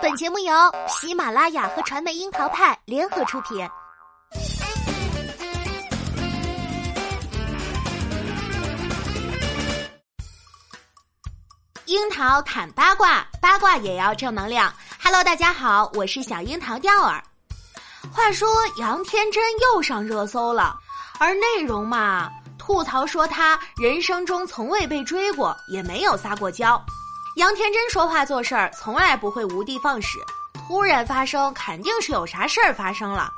本节目由喜马拉雅和传媒樱桃派联合出品。樱桃砍八卦，八卦也要正能量。Hello，大家好，我是小樱桃钓儿。话说杨天真又上热搜了，而内容嘛，吐槽说他人生中从未被追过，也没有撒过娇。杨天真说话做事儿从来不会无的放矢，突然发生肯定是有啥事儿发生了。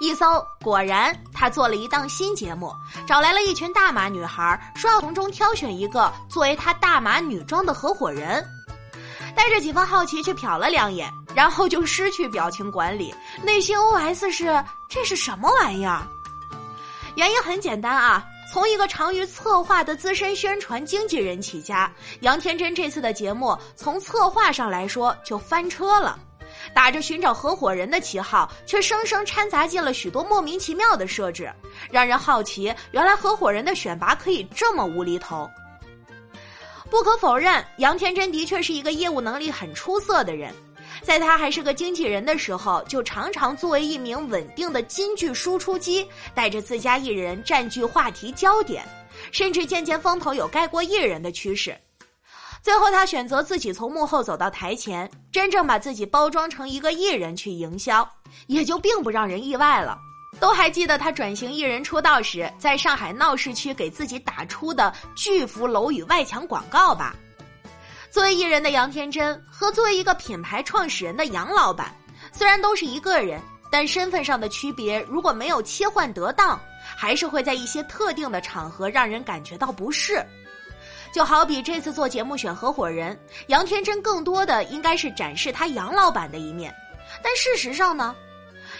一搜，果然他做了一档新节目，找来了一群大码女孩，说要从中挑选一个作为他大码女装的合伙人。带着几分好奇去瞟了两眼，然后就失去表情管理，内心 OS 是：这是什么玩意儿？原因很简单啊，从一个长于策划的资深宣传经纪人起家，杨天真这次的节目从策划上来说就翻车了。打着寻找合伙人的旗号，却生生掺杂进了许多莫名其妙的设置，让人好奇，原来合伙人的选拔可以这么无厘头。不可否认，杨天真的确是一个业务能力很出色的人，在他还是个经纪人的时候，就常常作为一名稳定的金句输出机，带着自家艺人占据话题焦点，甚至渐渐风头有盖过艺人的趋势。最后，他选择自己从幕后走到台前，真正把自己包装成一个艺人去营销，也就并不让人意外了。都还记得他转型艺人出道时，在上海闹市区给自己打出的巨幅楼宇外墙广告吧？作为艺人的杨天真和作为一个品牌创始人的杨老板，虽然都是一个人，但身份上的区别如果没有切换得当，还是会在一些特定的场合让人感觉到不适。就好比这次做节目选合伙人，杨天真更多的应该是展示他杨老板的一面，但事实上呢，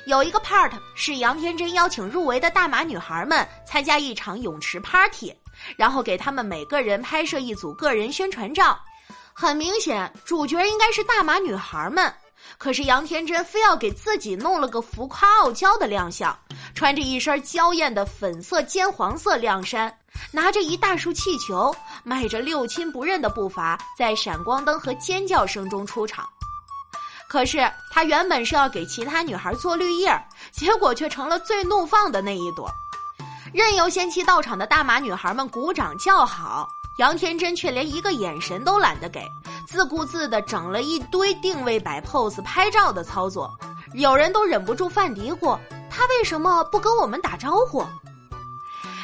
有一个 part 是杨天真邀请入围的大码女孩们参加一场泳池 party，然后给他们每个人拍摄一组个人宣传照，很明显主角应该是大码女孩们，可是杨天真非要给自己弄了个浮夸傲娇的亮相，穿着一身娇艳的粉色兼黄色亮衫。拿着一大束气球，迈着六亲不认的步伐，在闪光灯和尖叫声中出场。可是他原本是要给其他女孩做绿叶，结果却成了最怒放的那一朵。任由先期到场的大码女孩们鼓掌叫好，杨天真却连一个眼神都懒得给，自顾自地整了一堆定位摆 pose 拍照的操作。有人都忍不住犯嘀咕：他为什么不跟我们打招呼？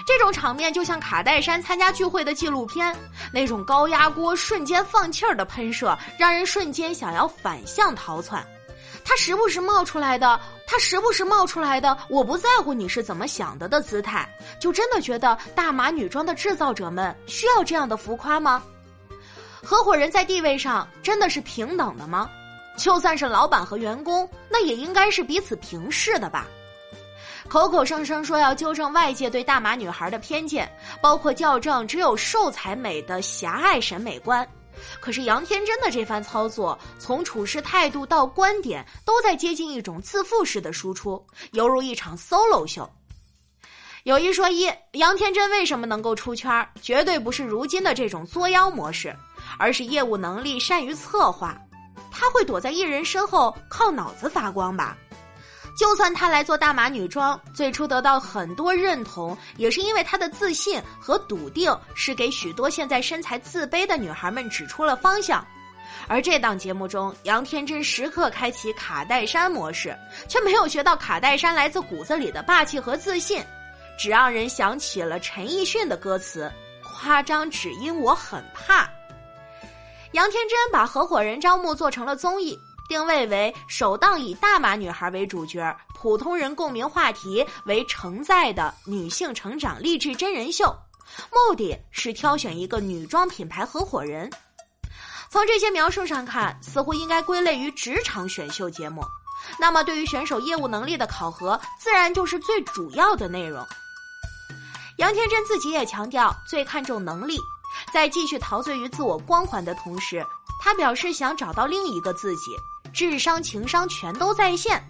这种场面就像卡戴珊参加聚会的纪录片，那种高压锅瞬间放气儿的喷射，让人瞬间想要反向逃窜。他时不时冒出来的，他时不时冒出来的，我不在乎你是怎么想的的姿态，就真的觉得大码女装的制造者们需要这样的浮夸吗？合伙人在地位上真的是平等的吗？就算是老板和员工，那也应该是彼此平视的吧？口口声声说要纠正外界对大码女孩的偏见，包括校正只有瘦才美的狭隘审美观。可是杨天真的这番操作，从处事态度到观点，都在接近一种自负式的输出，犹如一场 solo 秀。有一说一，杨天真为什么能够出圈，绝对不是如今的这种作妖模式，而是业务能力善于策划。他会躲在艺人身后靠脑子发光吧？就算她来做大码女装，最初得到很多认同，也是因为她的自信和笃定，是给许多现在身材自卑的女孩们指出了方向。而这档节目中，杨天真时刻开启卡戴珊模式，却没有学到卡戴珊来自骨子里的霸气和自信，只让人想起了陈奕迅的歌词：“夸张只因我很怕。”杨天真把合伙人招募做成了综艺。定位为首档以大码女孩为主角、普通人共鸣话题为承载的女性成长励志真人秀，目的是挑选一个女装品牌合伙人。从这些描述上看，似乎应该归类于职场选秀节目。那么，对于选手业务能力的考核，自然就是最主要的内容。杨天真自己也强调，最看重能力，在继续陶醉于自我光环的同时，他表示想找到另一个自己。智商、情商全都在线，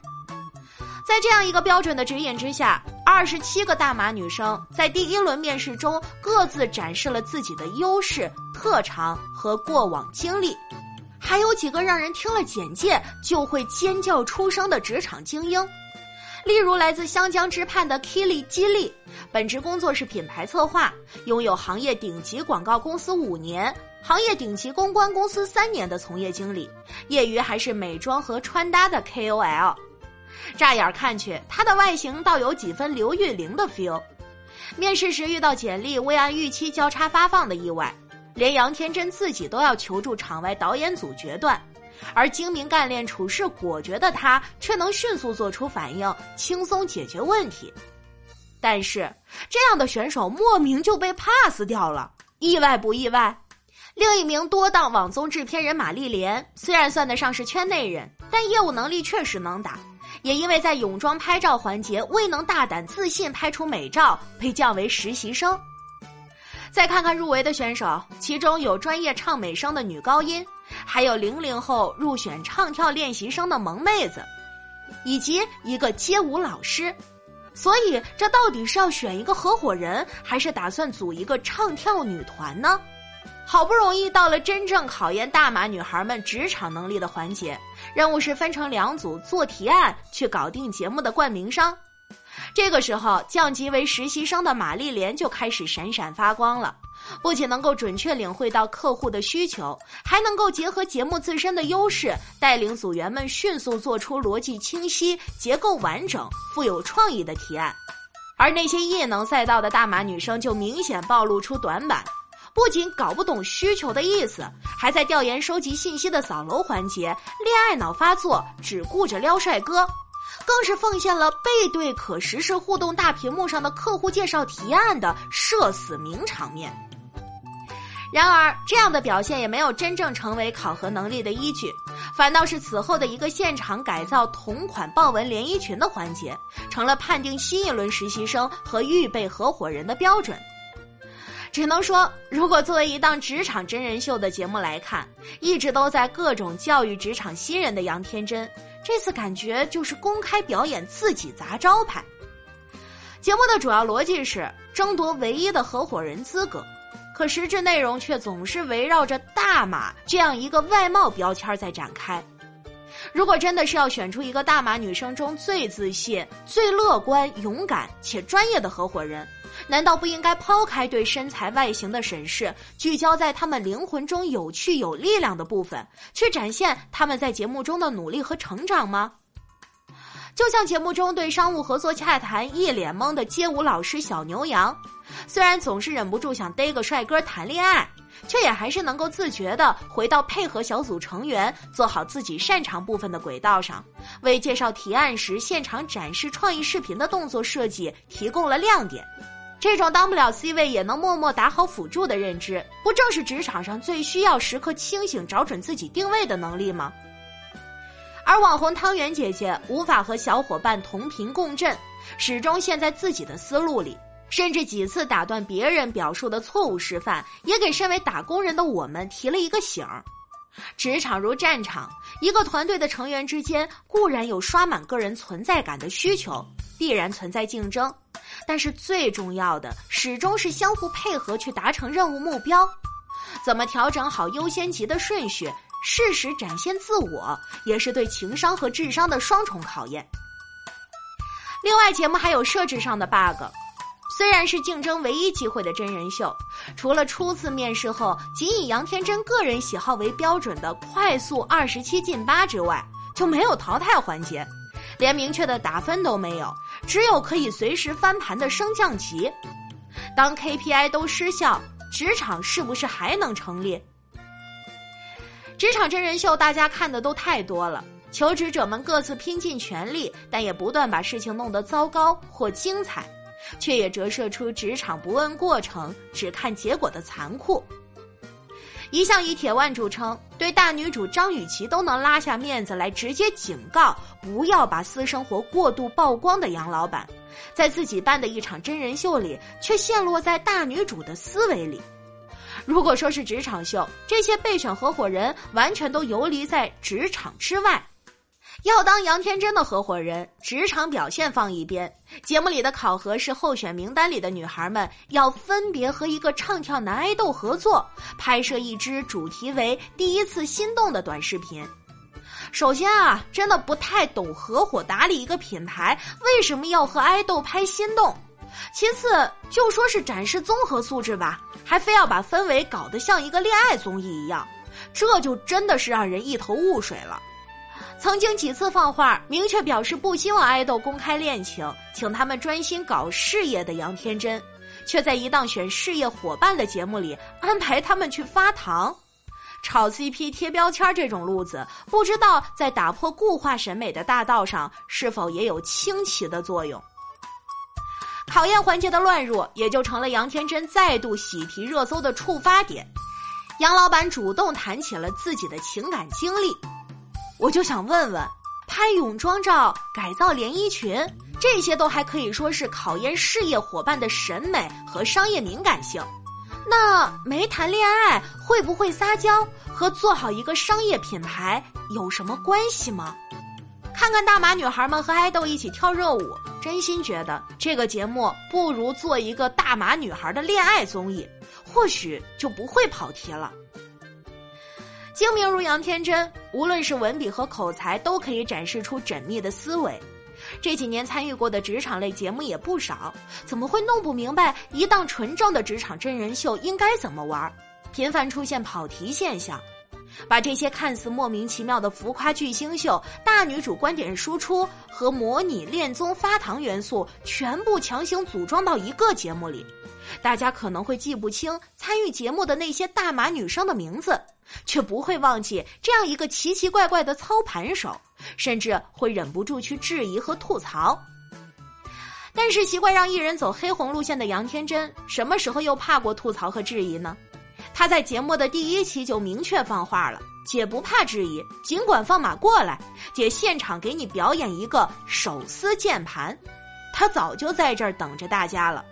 在这样一个标准的指引之下，二十七个大码女生在第一轮面试中各自展示了自己的优势、特长和过往经历，还有几个让人听了简介就会尖叫出声的职场精英，例如来自湘江之畔的 Kili 基利，本职工作是品牌策划，拥有行业顶级广告公司五年、行业顶级公关公司三年的从业经历，业余还是美妆和穿搭的 KOL。乍眼看去，她的外形倒有几分刘玉玲的 feel。面试时遇到简历未按预期交叉发放的意外，连杨天真自己都要求助场外导演组决断，而精明干练、处事果决的他却能迅速做出反应，轻松解决问题。但是这样的选手莫名就被 pass 掉了，意外不意外？另一名多档网综制片人马丽莲，虽然算得上是圈内人，但业务能力确实能打。也因为在泳装拍照环节未能大胆自信拍出美照，被降为实习生。再看看入围的选手，其中有专业唱美声的女高音，还有零零后入选唱跳练习生的萌妹子，以及一个街舞老师。所以，这到底是要选一个合伙人，还是打算组一个唱跳女团呢？好不容易到了真正考验大码女孩们职场能力的环节，任务是分成两组做提案，去搞定节目的冠名商。这个时候，降级为实习生的马丽莲就开始闪闪发光了。不仅能够准确领会到客户的需求，还能够结合节目自身的优势，带领组员们迅速做出逻辑清晰、结构完整、富有创意的提案。而那些异能赛道的大码女生就明显暴露出短板。不仅搞不懂需求的意思，还在调研收集信息的扫楼环节恋爱脑发作，只顾着撩帅哥，更是奉献了背对可实时互动大屏幕上的客户介绍提案的社死名场面。然而，这样的表现也没有真正成为考核能力的依据，反倒是此后的一个现场改造同款豹纹连衣裙的环节，成了判定新一轮实习生和预备合伙人的标准。只能说，如果作为一档职场真人秀的节目来看，一直都在各种教育职场新人的杨天真，这次感觉就是公开表演自己砸招牌。节目的主要逻辑是争夺唯一的合伙人资格，可实质内容却总是围绕着大码这样一个外貌标签在展开。如果真的是要选出一个大码女生中最自信、最乐观、勇敢且专业的合伙人，难道不应该抛开对身材外形的审视，聚焦在他们灵魂中有趣有力量的部分，去展现他们在节目中的努力和成长吗？就像节目中对商务合作洽谈一脸懵的街舞老师小牛羊，虽然总是忍不住想逮个帅哥谈恋爱，却也还是能够自觉地回到配合小组成员做好自己擅长部分的轨道上，为介绍提案时现场展示创意视频的动作设计提供了亮点。这种当不了 C 位也能默默打好辅助的认知，不正是职场上最需要时刻清醒、找准自己定位的能力吗？而网红汤圆姐姐无法和小伙伴同频共振，始终陷在自己的思路里，甚至几次打断别人表述的错误示范，也给身为打工人的我们提了一个醒儿：职场如战场，一个团队的成员之间固然有刷满个人存在感的需求，必然存在竞争。但是最重要的，始终是相互配合去达成任务目标。怎么调整好优先级的顺序，适时展现自我，也是对情商和智商的双重考验。另外，节目还有设置上的 bug。虽然是竞争唯一机会的真人秀，除了初次面试后仅以杨天真个人喜好为标准的快速二十七进八之外，就没有淘汰环节。连明确的打分都没有，只有可以随时翻盘的升降级。当 KPI 都失效，职场是不是还能成立？职场真人秀大家看的都太多了，求职者们各自拼尽全力，但也不断把事情弄得糟糕或精彩，却也折射出职场不问过程，只看结果的残酷。一向以铁腕著称，对大女主张雨绮都能拉下面子来直接警告不要把私生活过度曝光的杨老板，在自己办的一场真人秀里，却陷落在大女主的思维里。如果说是职场秀，这些备选合伙人完全都游离在职场之外。要当杨天真的合伙人，职场表现放一边，节目里的考核是候选名单里的女孩们要分别和一个唱跳男爱豆合作，拍摄一支主题为“第一次心动”的短视频。首先啊，真的不太懂合伙打理一个品牌为什么要和爱豆拍心动。其次，就说是展示综合素质吧，还非要把氛围搞得像一个恋爱综艺一样，这就真的是让人一头雾水了。曾经几次放话，明确表示不希望爱豆公开恋情，请他们专心搞事业的杨天真，却在一档选事业伙伴的节目里安排他们去发糖、炒 CP、贴标签这种路子，不知道在打破固化审美的大道上是否也有清奇的作用。考验环节的乱入，也就成了杨天真再度喜提热搜的触发点。杨老板主动谈起了自己的情感经历。我就想问问，拍泳装照、改造连衣裙，这些都还可以说是考验事业伙伴的审美和商业敏感性。那没谈恋爱会不会撒娇，和做好一个商业品牌有什么关系吗？看看大码女孩们和爱豆一起跳热舞，真心觉得这个节目不如做一个大码女孩的恋爱综艺，或许就不会跑题了。精明如杨天真，无论是文笔和口才，都可以展示出缜密的思维。这几年参与过的职场类节目也不少，怎么会弄不明白一档纯正的职场真人秀应该怎么玩？频繁出现跑题现象，把这些看似莫名其妙的浮夸巨星秀、大女主观点输出和模拟恋综发糖元素全部强行组装到一个节目里，大家可能会记不清参与节目的那些大码女生的名字。却不会忘记这样一个奇奇怪怪的操盘手，甚至会忍不住去质疑和吐槽。但是习惯让艺人走黑红路线的杨天真，什么时候又怕过吐槽和质疑呢？他在节目的第一期就明确放话了：“姐不怕质疑，尽管放马过来，姐现场给你表演一个手撕键盘。”他早就在这儿等着大家了。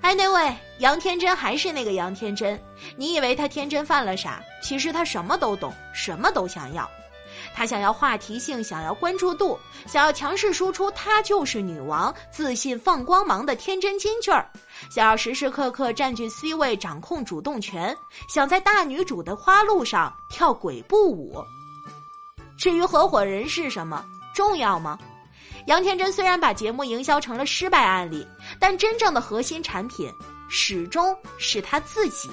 哎，那位杨天真还是那个杨天真。你以为他天真犯了傻？其实他什么都懂，什么都想要。他想要话题性，想要关注度，想要强势输出，他就是女王，自信放光芒的天真金句儿。想要时时刻刻占据 C 位，掌控主动权，想在大女主的花路上跳鬼步舞。至于合伙人是什么，重要吗？杨天真虽然把节目营销成了失败案例，但真正的核心产品始终是他自己。